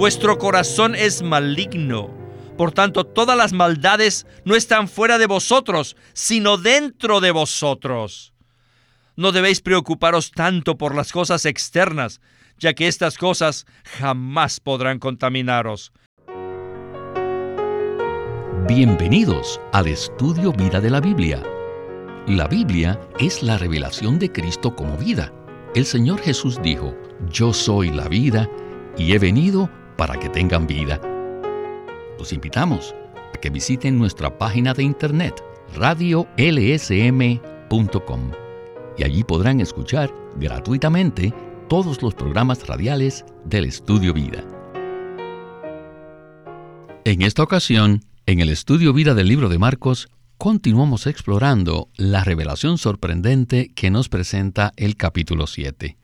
Vuestro corazón es maligno. Por tanto, todas las maldades no están fuera de vosotros, sino dentro de vosotros. No debéis preocuparos tanto por las cosas externas, ya que estas cosas jamás podrán contaminaros. Bienvenidos al estudio Vida de la Biblia. La Biblia es la revelación de Cristo como vida. El Señor Jesús dijo, Yo soy la vida y he venido para que tengan vida. Los invitamos a que visiten nuestra página de internet radiolsm.com y allí podrán escuchar gratuitamente todos los programas radiales del Estudio Vida. En esta ocasión, en el Estudio Vida del libro de Marcos, continuamos explorando la revelación sorprendente que nos presenta el capítulo 7.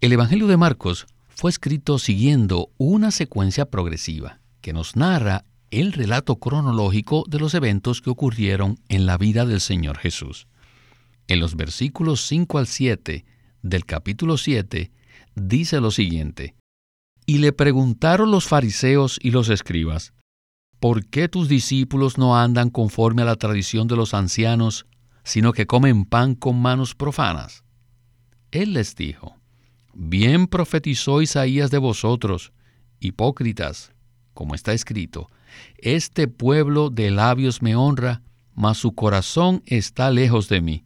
El Evangelio de Marcos fue escrito siguiendo una secuencia progresiva que nos narra el relato cronológico de los eventos que ocurrieron en la vida del Señor Jesús. En los versículos 5 al 7 del capítulo 7 dice lo siguiente, Y le preguntaron los fariseos y los escribas, ¿por qué tus discípulos no andan conforme a la tradición de los ancianos, sino que comen pan con manos profanas? Él les dijo, Bien profetizó Isaías de vosotros, hipócritas, como está escrito, Este pueblo de labios me honra, mas su corazón está lejos de mí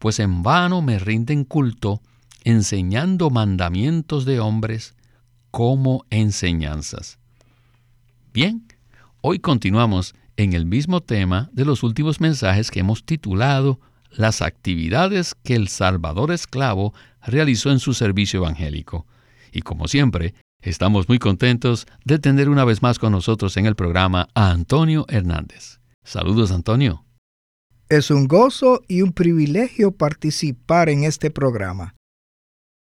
pues en vano me rinden culto, enseñando mandamientos de hombres como enseñanzas. Bien, hoy continuamos en el mismo tema de los últimos mensajes que hemos titulado Las actividades que el Salvador esclavo realizó en su servicio evangélico. Y como siempre, estamos muy contentos de tener una vez más con nosotros en el programa a Antonio Hernández. Saludos, Antonio. Es un gozo y un privilegio participar en este programa.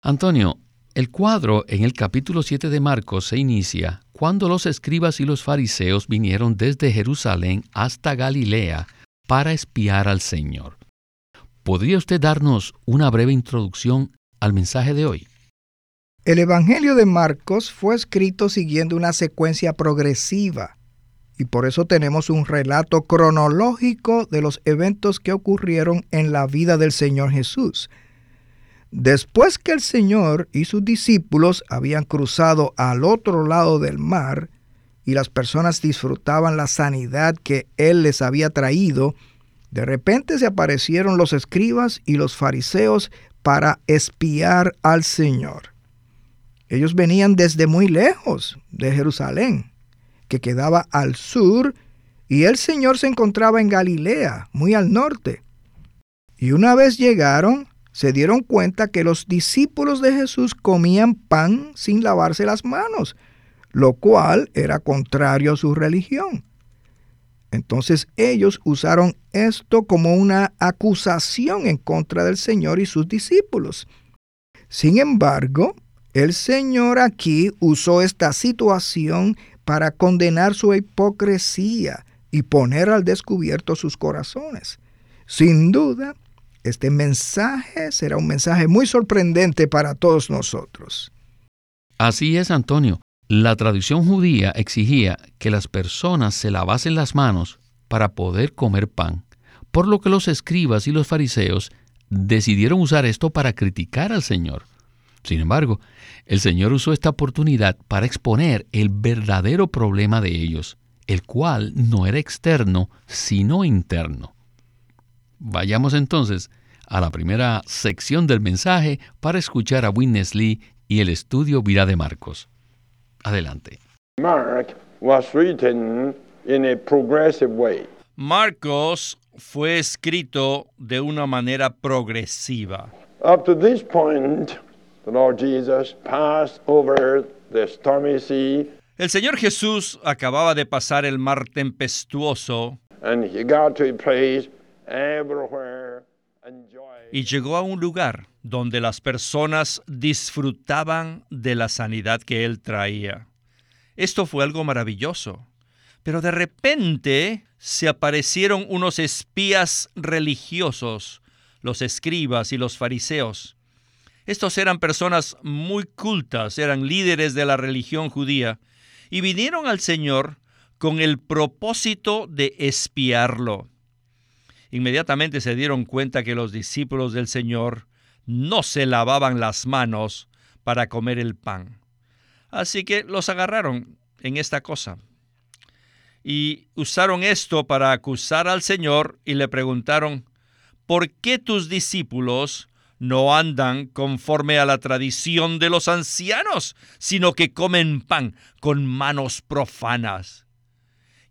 Antonio, el cuadro en el capítulo 7 de Marcos se inicia cuando los escribas y los fariseos vinieron desde Jerusalén hasta Galilea para espiar al Señor. ¿Podría usted darnos una breve introducción al mensaje de hoy? El Evangelio de Marcos fue escrito siguiendo una secuencia progresiva y por eso tenemos un relato cronológico de los eventos que ocurrieron en la vida del Señor Jesús. Después que el Señor y sus discípulos habían cruzado al otro lado del mar y las personas disfrutaban la sanidad que Él les había traído, de repente se aparecieron los escribas y los fariseos para espiar al Señor. Ellos venían desde muy lejos de Jerusalén que quedaba al sur, y el Señor se encontraba en Galilea, muy al norte. Y una vez llegaron, se dieron cuenta que los discípulos de Jesús comían pan sin lavarse las manos, lo cual era contrario a su religión. Entonces ellos usaron esto como una acusación en contra del Señor y sus discípulos. Sin embargo, el Señor aquí usó esta situación para condenar su hipocresía y poner al descubierto sus corazones. Sin duda, este mensaje será un mensaje muy sorprendente para todos nosotros. Así es, Antonio. La tradición judía exigía que las personas se lavasen las manos para poder comer pan, por lo que los escribas y los fariseos decidieron usar esto para criticar al Señor. Sin embargo, el Señor usó esta oportunidad para exponer el verdadero problema de ellos, el cual no era externo, sino interno. Vayamos entonces a la primera sección del mensaje para escuchar a Witness Lee y el estudio Vida de Marcos. Adelante. Marcos fue escrito de una manera progresiva. Up to this point, el Señor Jesús acababa de pasar el mar tempestuoso y llegó a un lugar donde las personas disfrutaban de la sanidad que Él traía. Esto fue algo maravilloso. Pero de repente se aparecieron unos espías religiosos, los escribas y los fariseos, estos eran personas muy cultas, eran líderes de la religión judía, y vinieron al Señor con el propósito de espiarlo. Inmediatamente se dieron cuenta que los discípulos del Señor no se lavaban las manos para comer el pan. Así que los agarraron en esta cosa. Y usaron esto para acusar al Señor y le preguntaron, ¿por qué tus discípulos no andan conforme a la tradición de los ancianos, sino que comen pan con manos profanas?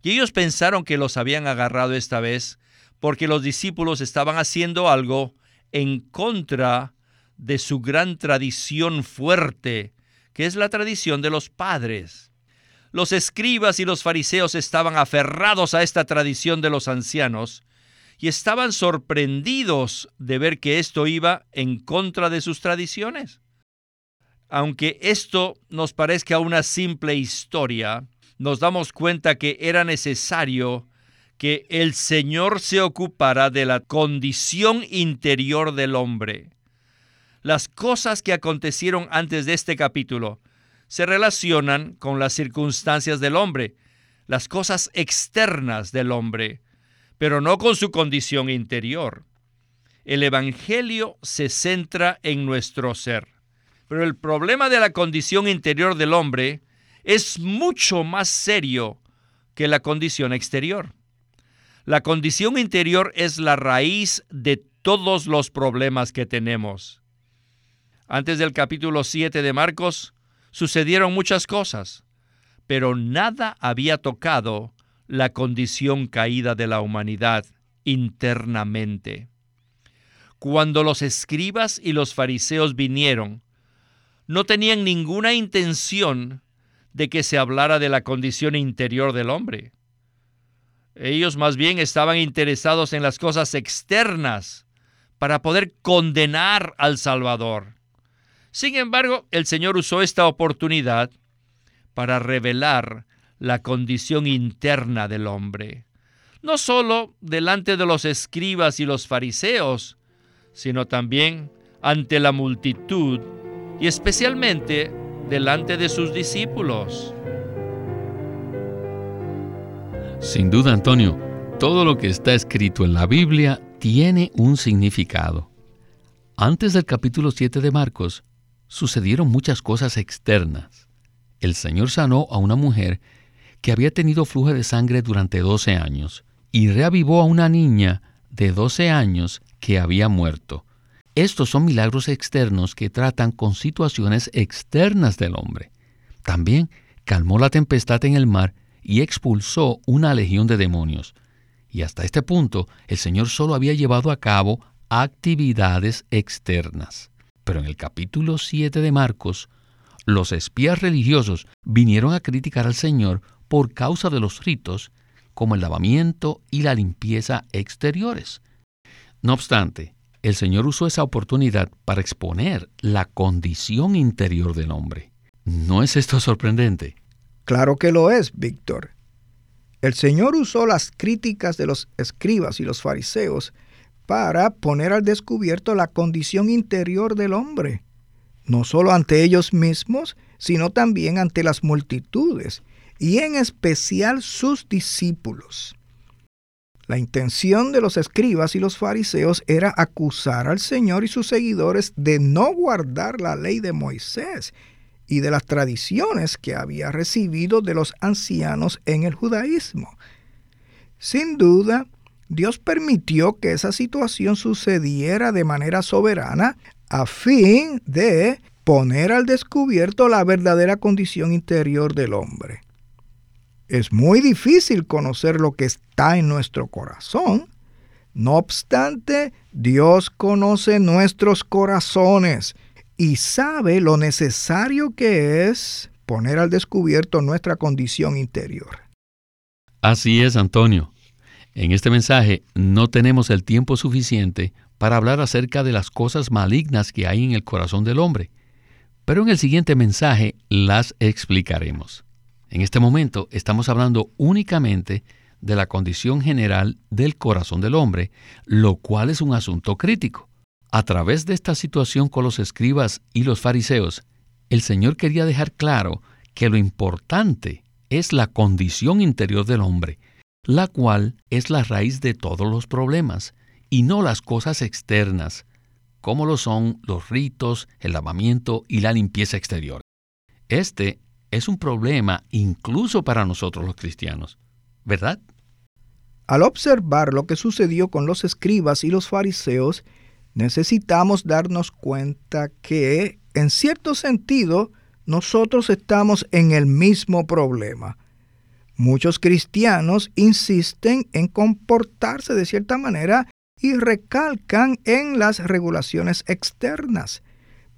Y ellos pensaron que los habían agarrado esta vez porque los discípulos estaban haciendo algo en contra de su gran tradición fuerte, que es la tradición de los padres. Los escribas y los fariseos estaban aferrados a esta tradición de los ancianos y estaban sorprendidos de ver que esto iba en contra de sus tradiciones. Aunque esto nos parezca una simple historia, nos damos cuenta que era necesario que el Señor se ocupara de la condición interior del hombre. Las cosas que acontecieron antes de este capítulo se relacionan con las circunstancias del hombre, las cosas externas del hombre, pero no con su condición interior. El Evangelio se centra en nuestro ser, pero el problema de la condición interior del hombre es mucho más serio que la condición exterior. La condición interior es la raíz de todos los problemas que tenemos. Antes del capítulo 7 de Marcos sucedieron muchas cosas, pero nada había tocado la condición caída de la humanidad internamente. Cuando los escribas y los fariseos vinieron, no tenían ninguna intención de que se hablara de la condición interior del hombre. Ellos más bien estaban interesados en las cosas externas para poder condenar al Salvador. Sin embargo, el Señor usó esta oportunidad para revelar la condición interna del hombre, no solo delante de los escribas y los fariseos, sino también ante la multitud y especialmente delante de sus discípulos. Sin duda, Antonio, todo lo que está escrito en la Biblia tiene un significado. Antes del capítulo 7 de Marcos, sucedieron muchas cosas externas. El Señor sanó a una mujer que había tenido flujo de sangre durante 12 años y reavivó a una niña de 12 años que había muerto. Estos son milagros externos que tratan con situaciones externas del hombre. También calmó la tempestad en el mar y expulsó una legión de demonios. Y hasta este punto el Señor solo había llevado a cabo actividades externas. Pero en el capítulo 7 de Marcos, los espías religiosos vinieron a criticar al Señor por causa de los ritos como el lavamiento y la limpieza exteriores. No obstante, el Señor usó esa oportunidad para exponer la condición interior del hombre. ¿No es esto sorprendente? Claro que lo es, Víctor. El Señor usó las críticas de los escribas y los fariseos para poner al descubierto la condición interior del hombre, no solo ante ellos mismos, sino también ante las multitudes, y en especial sus discípulos. La intención de los escribas y los fariseos era acusar al Señor y sus seguidores de no guardar la ley de Moisés y de las tradiciones que había recibido de los ancianos en el judaísmo. Sin duda, Dios permitió que esa situación sucediera de manera soberana a fin de poner al descubierto la verdadera condición interior del hombre. Es muy difícil conocer lo que está en nuestro corazón. No obstante, Dios conoce nuestros corazones y sabe lo necesario que es poner al descubierto nuestra condición interior. Así es, Antonio. En este mensaje no tenemos el tiempo suficiente para hablar acerca de las cosas malignas que hay en el corazón del hombre, pero en el siguiente mensaje las explicaremos. En este momento estamos hablando únicamente de la condición general del corazón del hombre, lo cual es un asunto crítico. A través de esta situación con los escribas y los fariseos, el Señor quería dejar claro que lo importante es la condición interior del hombre, la cual es la raíz de todos los problemas, y no las cosas externas, como lo son los ritos, el lavamiento y la limpieza exterior. Este es un problema incluso para nosotros los cristianos, ¿verdad? Al observar lo que sucedió con los escribas y los fariseos, necesitamos darnos cuenta que, en cierto sentido, nosotros estamos en el mismo problema. Muchos cristianos insisten en comportarse de cierta manera y recalcan en las regulaciones externas,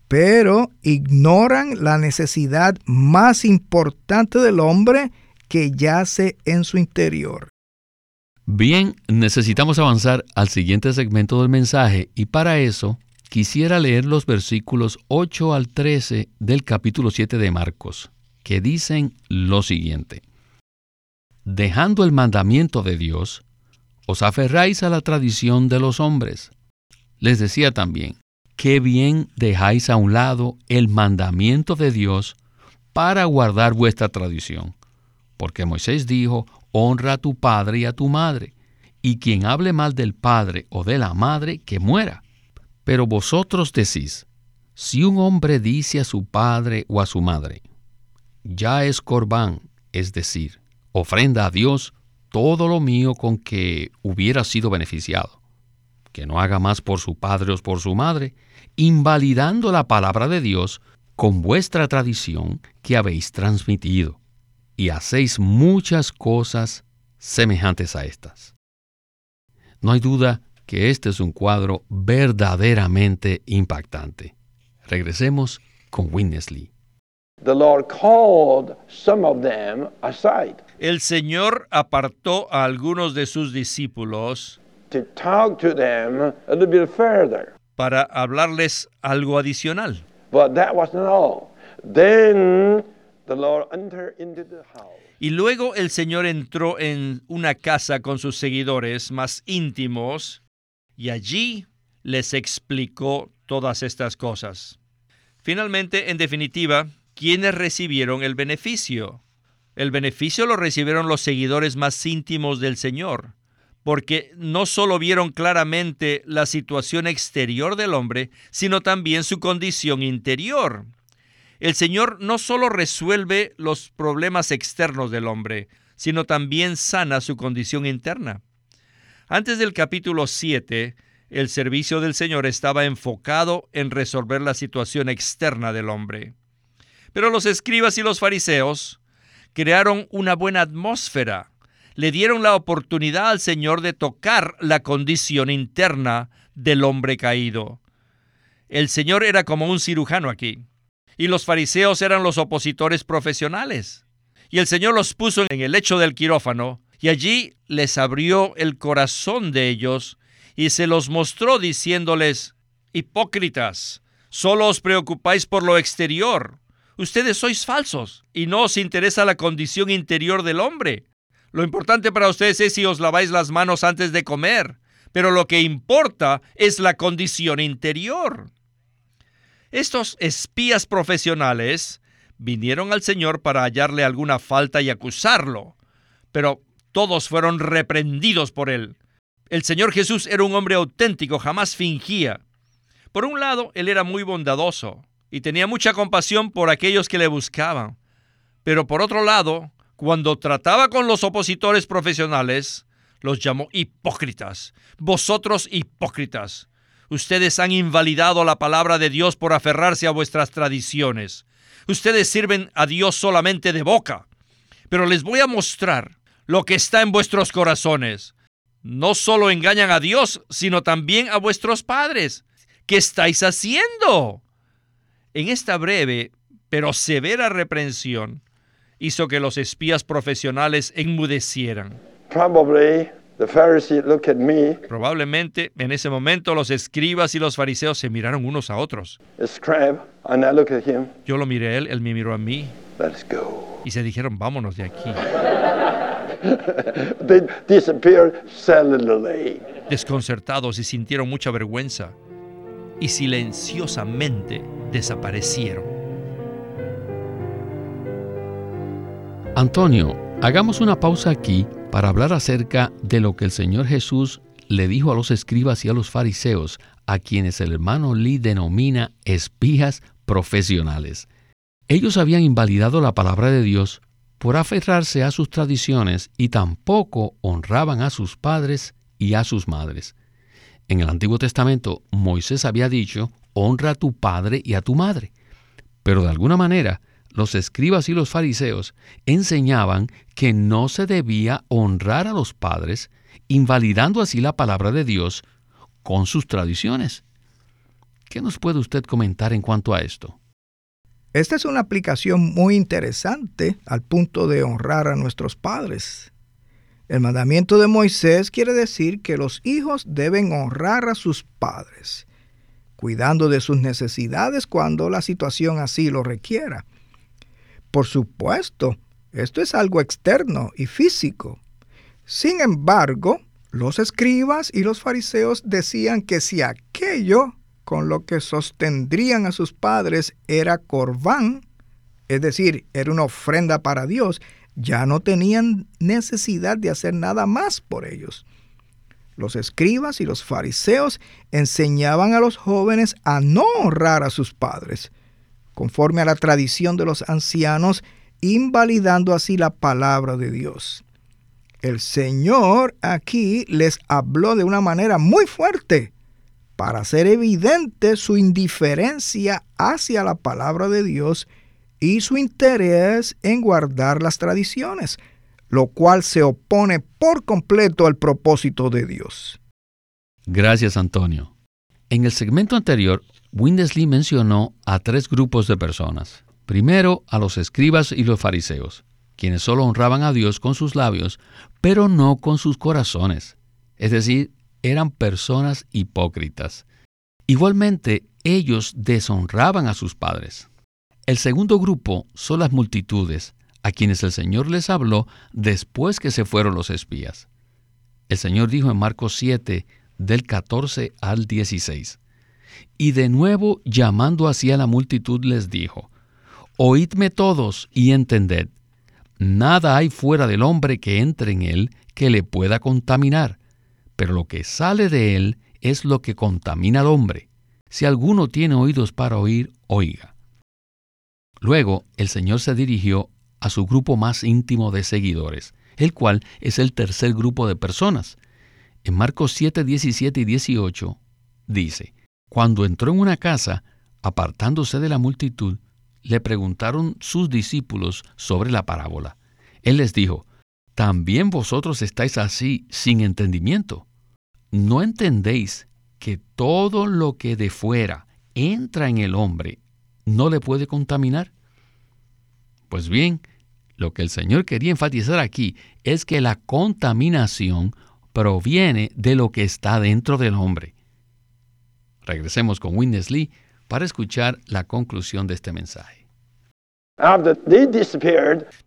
pero ignoran la necesidad más importante del hombre que yace en su interior. Bien, necesitamos avanzar al siguiente segmento del mensaje y para eso quisiera leer los versículos 8 al 13 del capítulo 7 de Marcos, que dicen lo siguiente. Dejando el mandamiento de Dios, os aferráis a la tradición de los hombres. Les decía también, qué bien dejáis a un lado el mandamiento de Dios para guardar vuestra tradición. Porque Moisés dijo, honra a tu padre y a tu madre, y quien hable mal del padre o de la madre, que muera. Pero vosotros decís, si un hombre dice a su padre o a su madre, ya es corbán, es decir, ofrenda a Dios todo lo mío con que hubiera sido beneficiado, que no haga más por su padre o por su madre, invalidando la palabra de Dios con vuestra tradición que habéis transmitido y hacéis muchas cosas semejantes a estas. No hay duda que este es un cuadro verdaderamente impactante. Regresemos con Winnesley. El Señor apartó a algunos de sus discípulos para hablarles algo adicional. But that wasn't all. Then y luego el Señor entró en una casa con sus seguidores más íntimos y allí les explicó todas estas cosas. Finalmente, en definitiva, ¿quiénes recibieron el beneficio? El beneficio lo recibieron los seguidores más íntimos del Señor, porque no solo vieron claramente la situación exterior del hombre, sino también su condición interior. El Señor no solo resuelve los problemas externos del hombre, sino también sana su condición interna. Antes del capítulo 7, el servicio del Señor estaba enfocado en resolver la situación externa del hombre. Pero los escribas y los fariseos crearon una buena atmósfera, le dieron la oportunidad al Señor de tocar la condición interna del hombre caído. El Señor era como un cirujano aquí y los fariseos eran los opositores profesionales. Y el Señor los puso en el lecho del quirófano y allí les abrió el corazón de ellos y se los mostró diciéndoles, hipócritas, solo os preocupáis por lo exterior. Ustedes sois falsos y no os interesa la condición interior del hombre. Lo importante para ustedes es si os laváis las manos antes de comer, pero lo que importa es la condición interior. Estos espías profesionales vinieron al Señor para hallarle alguna falta y acusarlo, pero todos fueron reprendidos por él. El Señor Jesús era un hombre auténtico, jamás fingía. Por un lado, él era muy bondadoso y tenía mucha compasión por aquellos que le buscaban. Pero por otro lado, cuando trataba con los opositores profesionales, los llamó hipócritas. Vosotros hipócritas. Ustedes han invalidado la palabra de Dios por aferrarse a vuestras tradiciones. Ustedes sirven a Dios solamente de boca. Pero les voy a mostrar lo que está en vuestros corazones. No solo engañan a Dios, sino también a vuestros padres. ¿Qué estáis haciendo? En esta breve pero severa reprensión hizo que los espías profesionales enmudecieran. Probablemente en ese momento los escribas y los fariseos se miraron unos a otros. Yo lo miré a él, él me miró a mí. Y se dijeron, vámonos de aquí. Desconcertados y sintieron mucha vergüenza. Y silenciosamente desaparecieron. Antonio, hagamos una pausa aquí para hablar acerca de lo que el Señor Jesús le dijo a los escribas y a los fariseos, a quienes el hermano Lee denomina espías profesionales. Ellos habían invalidado la palabra de Dios por aferrarse a sus tradiciones y tampoco honraban a sus padres y a sus madres. En el Antiguo Testamento Moisés había dicho, honra a tu padre y a tu madre. Pero de alguna manera, los escribas y los fariseos enseñaban que no se debía honrar a los padres, invalidando así la palabra de Dios con sus tradiciones. ¿Qué nos puede usted comentar en cuanto a esto? Esta es una aplicación muy interesante al punto de honrar a nuestros padres. El mandamiento de Moisés quiere decir que los hijos deben honrar a sus padres, cuidando de sus necesidades cuando la situación así lo requiera. Por supuesto, esto es algo externo y físico. Sin embargo, los escribas y los fariseos decían que si aquello con lo que sostendrían a sus padres era corbán, es decir, era una ofrenda para Dios, ya no tenían necesidad de hacer nada más por ellos. Los escribas y los fariseos enseñaban a los jóvenes a no honrar a sus padres, conforme a la tradición de los ancianos, invalidando así la palabra de Dios. El Señor aquí les habló de una manera muy fuerte para hacer evidente su indiferencia hacia la palabra de Dios y su interés en guardar las tradiciones, lo cual se opone por completo al propósito de Dios. Gracias, Antonio. En el segmento anterior, Windesley mencionó a tres grupos de personas. Primero, a los escribas y los fariseos, quienes solo honraban a Dios con sus labios, pero no con sus corazones. Es decir, eran personas hipócritas. Igualmente, ellos deshonraban a sus padres. El segundo grupo son las multitudes, a quienes el Señor les habló después que se fueron los espías. El Señor dijo en Marcos 7, del 14 al 16, y de nuevo llamando hacia la multitud les dijo, Oídme todos y entended, nada hay fuera del hombre que entre en él que le pueda contaminar, pero lo que sale de él es lo que contamina al hombre. Si alguno tiene oídos para oír, oiga. Luego el Señor se dirigió a su grupo más íntimo de seguidores, el cual es el tercer grupo de personas. En Marcos 7, 17 y 18 dice, Cuando entró en una casa, apartándose de la multitud, le preguntaron sus discípulos sobre la parábola. Él les dijo, ¿también vosotros estáis así sin entendimiento? ¿No entendéis que todo lo que de fuera entra en el hombre no le puede contaminar? Pues bien, lo que el Señor quería enfatizar aquí es que la contaminación proviene de lo que está dentro del hombre. Regresemos con Witness Lee para escuchar la conclusión de este mensaje.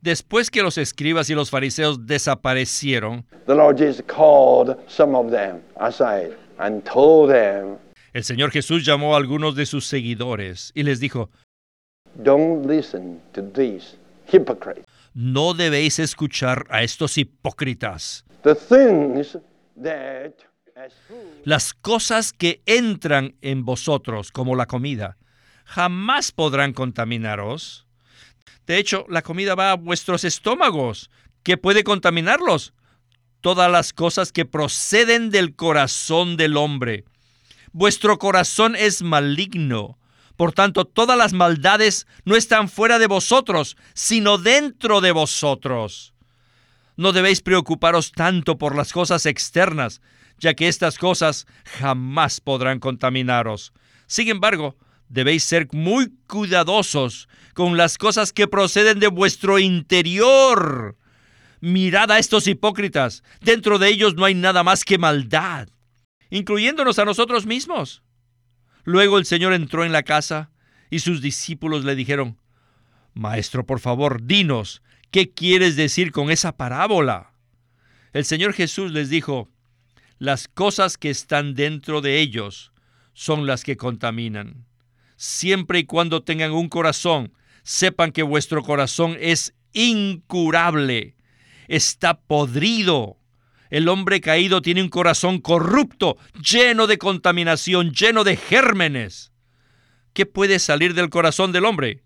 Después que los escribas y los fariseos desaparecieron, el Señor Jesús llamó a algunos de sus seguidores y les dijo, No debéis escuchar a estos hipócritas. Las cosas que entran en vosotros, como la comida, jamás podrán contaminaros. De hecho, la comida va a vuestros estómagos, que puede contaminarlos. Todas las cosas que proceden del corazón del hombre. Vuestro corazón es maligno. Por tanto, todas las maldades no están fuera de vosotros, sino dentro de vosotros. No debéis preocuparos tanto por las cosas externas, ya que estas cosas jamás podrán contaminaros. Sin embargo, debéis ser muy cuidadosos con las cosas que proceden de vuestro interior. Mirad a estos hipócritas. Dentro de ellos no hay nada más que maldad, incluyéndonos a nosotros mismos. Luego el Señor entró en la casa y sus discípulos le dijeron, Maestro, por favor, dinos, ¿qué quieres decir con esa parábola? El Señor Jesús les dijo, las cosas que están dentro de ellos son las que contaminan. Siempre y cuando tengan un corazón, sepan que vuestro corazón es incurable, está podrido. El hombre caído tiene un corazón corrupto, lleno de contaminación, lleno de gérmenes. ¿Qué puede salir del corazón del hombre?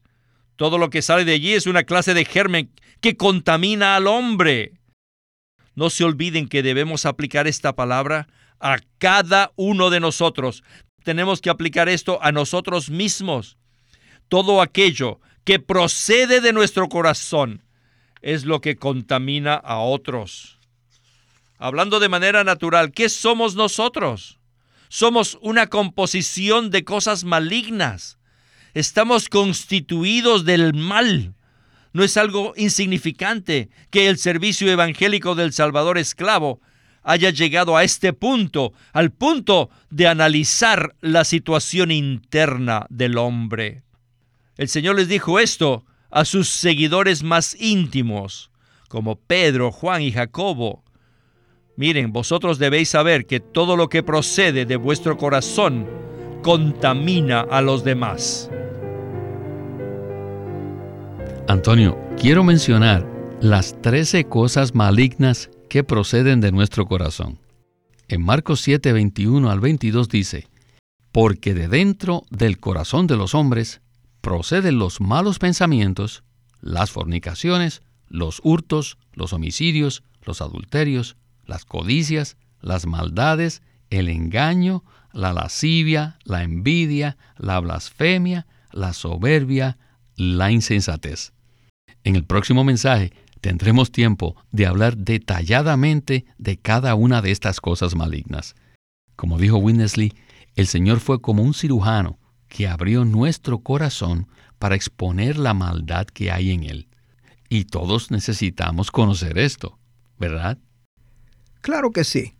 Todo lo que sale de allí es una clase de germen que contamina al hombre. No se olviden que debemos aplicar esta palabra a cada uno de nosotros. Tenemos que aplicar esto a nosotros mismos. Todo aquello que procede de nuestro corazón es lo que contamina a otros. Hablando de manera natural, ¿qué somos nosotros? Somos una composición de cosas malignas. Estamos constituidos del mal. No es algo insignificante que el servicio evangélico del Salvador esclavo haya llegado a este punto, al punto de analizar la situación interna del hombre. El Señor les dijo esto a sus seguidores más íntimos, como Pedro, Juan y Jacobo. Miren, vosotros debéis saber que todo lo que procede de vuestro corazón contamina a los demás. Antonio, quiero mencionar las 13 cosas malignas que proceden de nuestro corazón. En Marcos 7, 21 al 22 dice, Porque de dentro del corazón de los hombres proceden los malos pensamientos, las fornicaciones, los hurtos, los homicidios, los adulterios, las codicias, las maldades, el engaño, la lascivia, la envidia, la blasfemia, la soberbia, la insensatez. En el próximo mensaje tendremos tiempo de hablar detalladamente de cada una de estas cosas malignas. Como dijo Winnesley, el Señor fue como un cirujano que abrió nuestro corazón para exponer la maldad que hay en él. Y todos necesitamos conocer esto, ¿verdad? Claro que sí.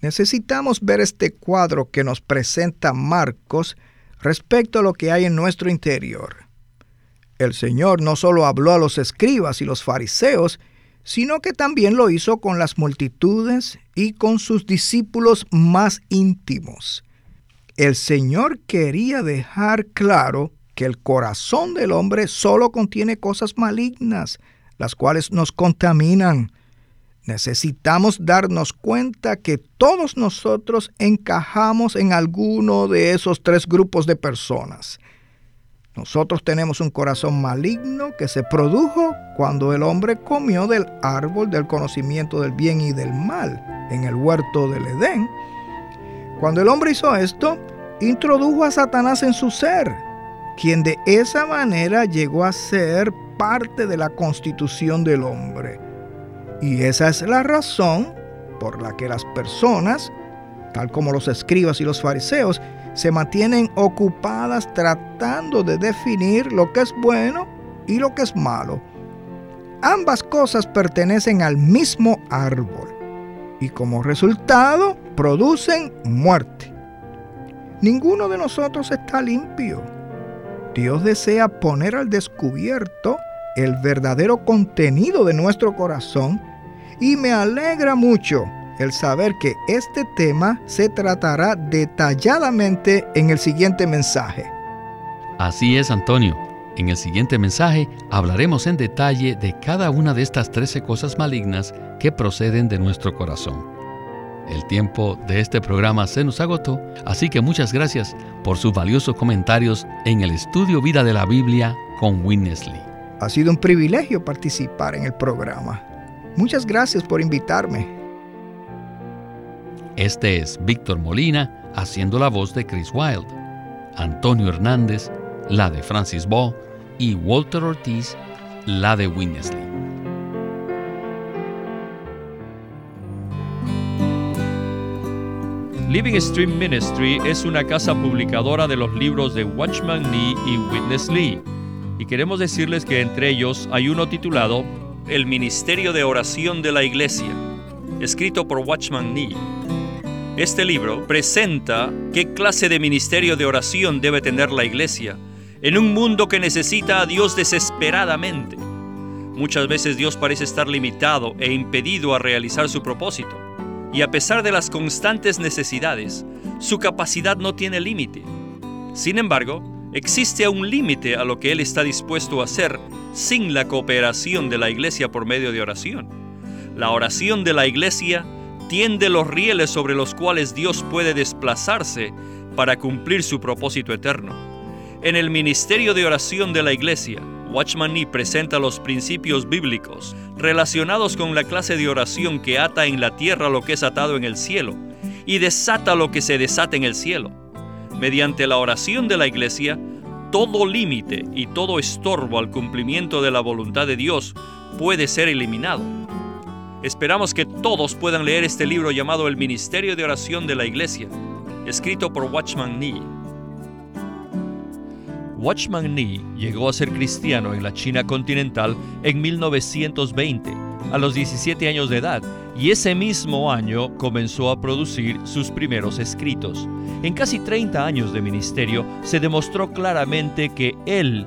Necesitamos ver este cuadro que nos presenta Marcos respecto a lo que hay en nuestro interior. El Señor no solo habló a los escribas y los fariseos, sino que también lo hizo con las multitudes y con sus discípulos más íntimos. El Señor quería dejar claro que el corazón del hombre solo contiene cosas malignas, las cuales nos contaminan. Necesitamos darnos cuenta que todos nosotros encajamos en alguno de esos tres grupos de personas. Nosotros tenemos un corazón maligno que se produjo cuando el hombre comió del árbol del conocimiento del bien y del mal en el huerto del Edén. Cuando el hombre hizo esto, introdujo a Satanás en su ser, quien de esa manera llegó a ser parte de la constitución del hombre. Y esa es la razón por la que las personas, tal como los escribas y los fariseos, se mantienen ocupadas tratando de definir lo que es bueno y lo que es malo. Ambas cosas pertenecen al mismo árbol y como resultado producen muerte. Ninguno de nosotros está limpio. Dios desea poner al descubierto el verdadero contenido de nuestro corazón y me alegra mucho el saber que este tema se tratará detalladamente en el siguiente mensaje. Así es, Antonio. En el siguiente mensaje hablaremos en detalle de cada una de estas 13 cosas malignas que proceden de nuestro corazón. El tiempo de este programa se nos agotó, así que muchas gracias por sus valiosos comentarios en el estudio Vida de la Biblia con Winnesley. Ha sido un privilegio participar en el programa. Muchas gracias por invitarme. Este es Víctor Molina haciendo la voz de Chris Wilde, Antonio Hernández, la de Francis Ball y Walter Ortiz, la de Winnesley. Living Stream Ministry es una casa publicadora de los libros de Watchman Nee y Witness Lee. Y queremos decirles que entre ellos hay uno titulado El Ministerio de Oración de la Iglesia, escrito por Watchman Nee este libro presenta qué clase de ministerio de oración debe tener la iglesia en un mundo que necesita a Dios desesperadamente. Muchas veces Dios parece estar limitado e impedido a realizar su propósito, y a pesar de las constantes necesidades, su capacidad no tiene límite. Sin embargo, Existe un límite a lo que Él está dispuesto a hacer sin la cooperación de la iglesia por medio de oración. La oración de la iglesia tiende los rieles sobre los cuales Dios puede desplazarse para cumplir su propósito eterno. En el ministerio de oración de la iglesia, Watchman Nee presenta los principios bíblicos relacionados con la clase de oración que ata en la tierra lo que es atado en el cielo y desata lo que se desata en el cielo. Mediante la oración de la iglesia, todo límite y todo estorbo al cumplimiento de la voluntad de Dios puede ser eliminado. Esperamos que todos puedan leer este libro llamado El Ministerio de Oración de la Iglesia, escrito por Watchman Nee. Watchman Nee llegó a ser cristiano en la China continental en 1920, a los 17 años de edad, y ese mismo año comenzó a producir sus primeros escritos. En casi 30 años de ministerio se demostró claramente que él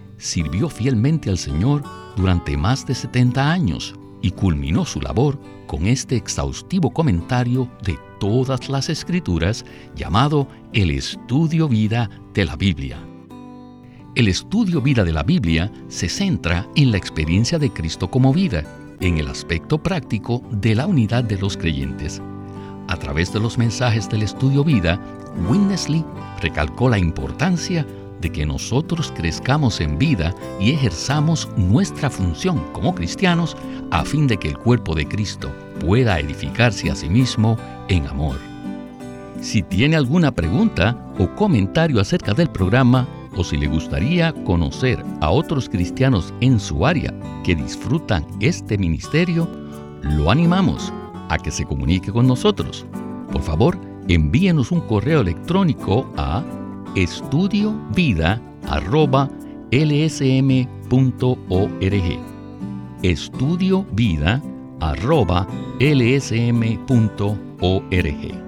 sirvió fielmente al Señor durante más de 70 años y culminó su labor con este exhaustivo comentario de todas las escrituras llamado el estudio vida de la Biblia. El estudio vida de la Biblia se centra en la experiencia de Cristo como vida, en el aspecto práctico de la unidad de los creyentes. A través de los mensajes del estudio vida, Winnesley recalcó la importancia de que nosotros crezcamos en vida y ejerzamos nuestra función como cristianos a fin de que el cuerpo de Cristo pueda edificarse a sí mismo en amor. Si tiene alguna pregunta o comentario acerca del programa o si le gustaría conocer a otros cristianos en su área que disfrutan este ministerio, lo animamos a que se comunique con nosotros. Por favor, envíenos un correo electrónico a estudiovida.lsm.org. Estudiovida.lsm.org.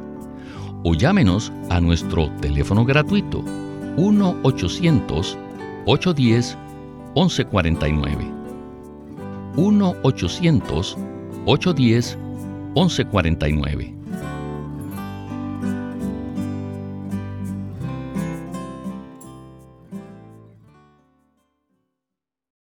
O llámenos a nuestro teléfono gratuito 1-800-810-1149. 1-800-810-1149